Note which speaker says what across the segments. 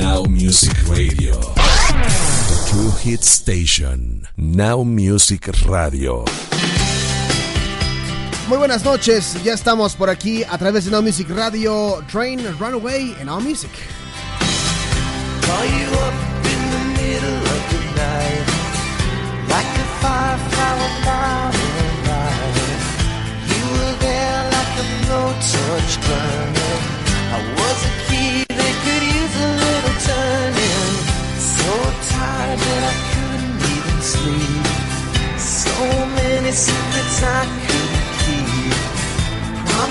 Speaker 1: Now Music Radio. The True Hit Station. Now Music Radio.
Speaker 2: Muy buenas noches, ya estamos por aquí a través de Now Music Radio, Train Runaway en Now Music.
Speaker 3: Call you up in the middle of the night, like a firefly without a light. You were there like a no-touch burning.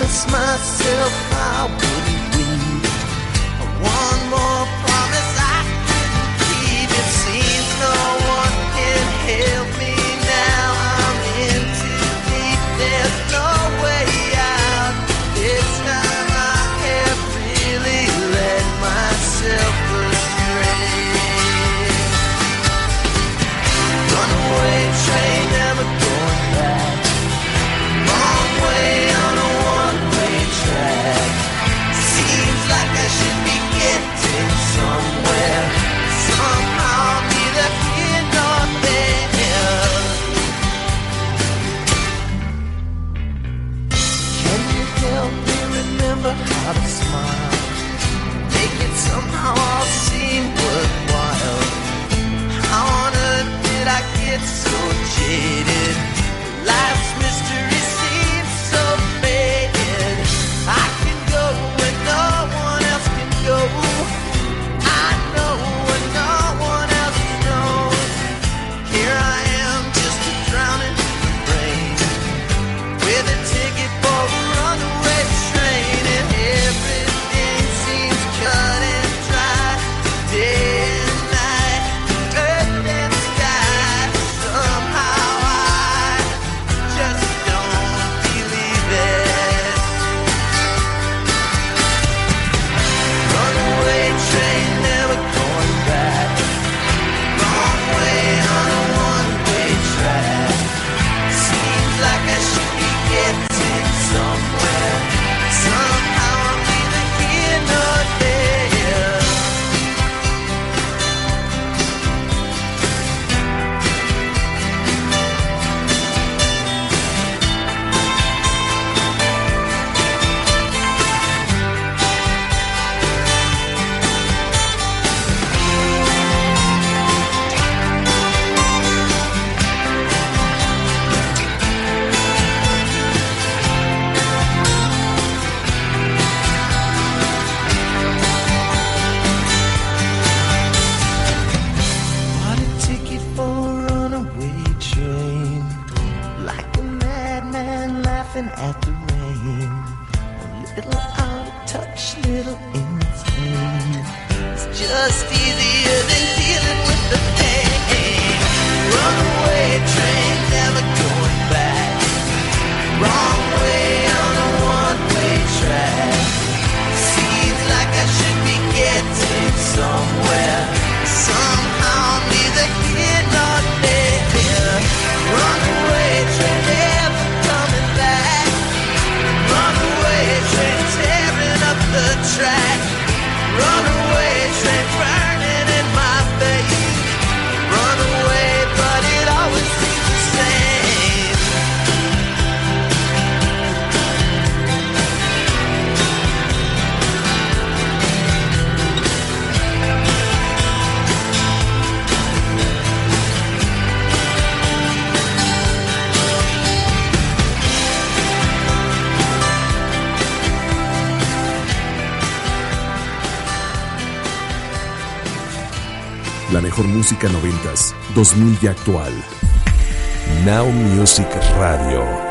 Speaker 3: Promised myself I wouldn't laughing at the rain. A little out of touch, little insane. It's just
Speaker 1: La mejor música noventas, 2000 y actual. Now Music Radio.